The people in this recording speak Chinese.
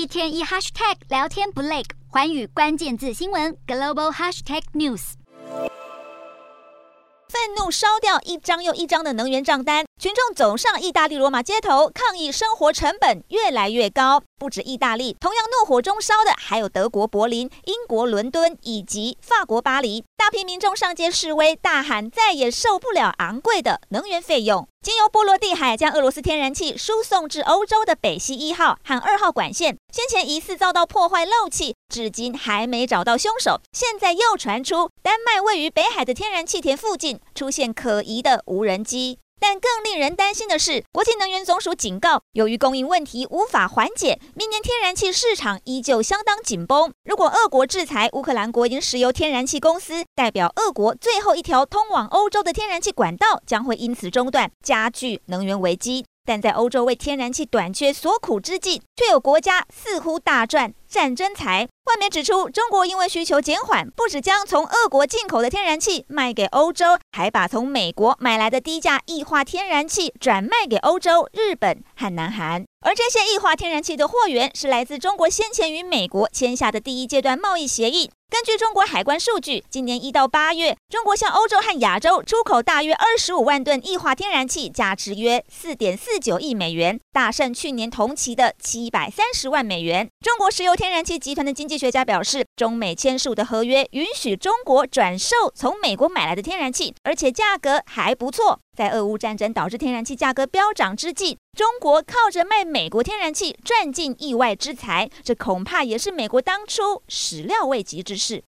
一天一 hashtag 聊天不累，环宇关键字新闻 global hashtag news。愤怒烧掉一张又一张的能源账单，群众走上意大利罗马街头抗议，生活成本越来越高。不止意大利，同样怒火中烧的还有德国柏林、英国伦敦以及法国巴黎。大批民众上街示威，大喊再也受不了昂贵的能源费用。经由波罗的海将俄罗斯天然气输送至欧洲的北溪一号和二号管线，先前疑似遭到破坏漏气，至今还没找到凶手。现在又传出丹麦位于北海的天然气田附近出现可疑的无人机。但更令人担心的是，国际能源总署警告，由于供应问题无法缓解，明年天然气市场依旧相当紧绷。如果俄国制裁乌克兰国营石油天然气公司，代表俄国最后一条通往欧洲的天然气管道将会因此中断，加剧能源危机。但在欧洲为天然气短缺所苦之际，却有国家似乎大赚战争财。外媒指出，中国因为需求减缓，不只将从俄国进口的天然气卖给欧洲，还把从美国买来的低价液化天然气转卖给欧洲、日本和南韩。而这些液化天然气的货源是来自中国先前与美国签下的第一阶段贸易协议。根据中国海关数据，今年一到八月，中国向欧洲和亚洲出口大约二十五万吨液化天然气，价值约四点四九亿美元，大胜去年同期的七百三十万美元。中国石油天然气集团的经济学家表示，中美签署的合约允许中国转售从美国买来的天然气，而且价格还不错。在俄乌战争导致天然气价格飙涨之际，中国靠着卖美国天然气赚进意外之财，这恐怕也是美国当初始料未及之事。